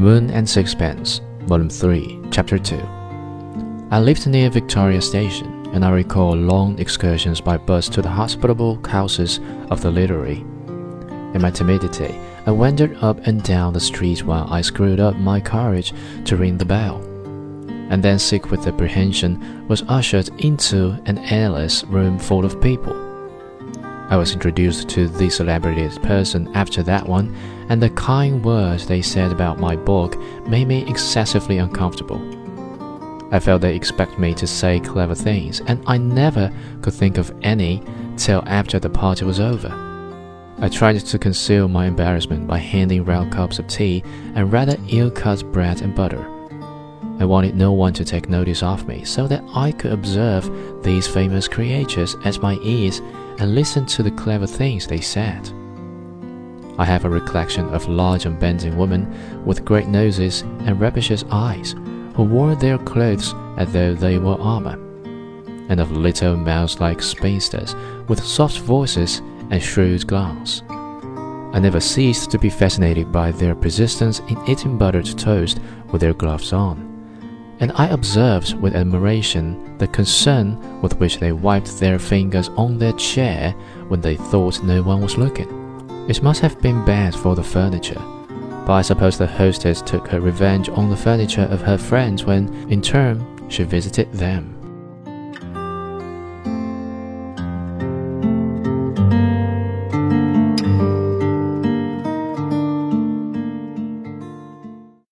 The Moon and Sixpence, Volume 3, Chapter 2. I lived near Victoria Station, and I recall long excursions by bus to the hospitable houses of the literary. In my timidity, I wandered up and down the streets while I screwed up my courage to ring the bell. And then, sick with apprehension, was ushered into an airless room full of people. I was introduced to the celebrated person after that one, and the kind words they said about my book made me excessively uncomfortable. I felt they expect me to say clever things, and I never could think of any till after the party was over. I tried to conceal my embarrassment by handing round cups of tea and rather ill cut bread and butter. I wanted no one to take notice of me so that I could observe these famous creatures at my ease and listened to the clever things they said. I have a recollection of large unbending women with great noses and rapacious eyes who wore their clothes as though they were armor, and of little mouse like spinsters with soft voices and shrewd glance. I never ceased to be fascinated by their persistence in eating buttered toast with their gloves on and I observed with admiration the concern with which they wiped their fingers on their chair when they thought no one was looking. It must have been bad for the furniture, but I suppose the hostess took her revenge on the furniture of her friends when, in turn, she visited them.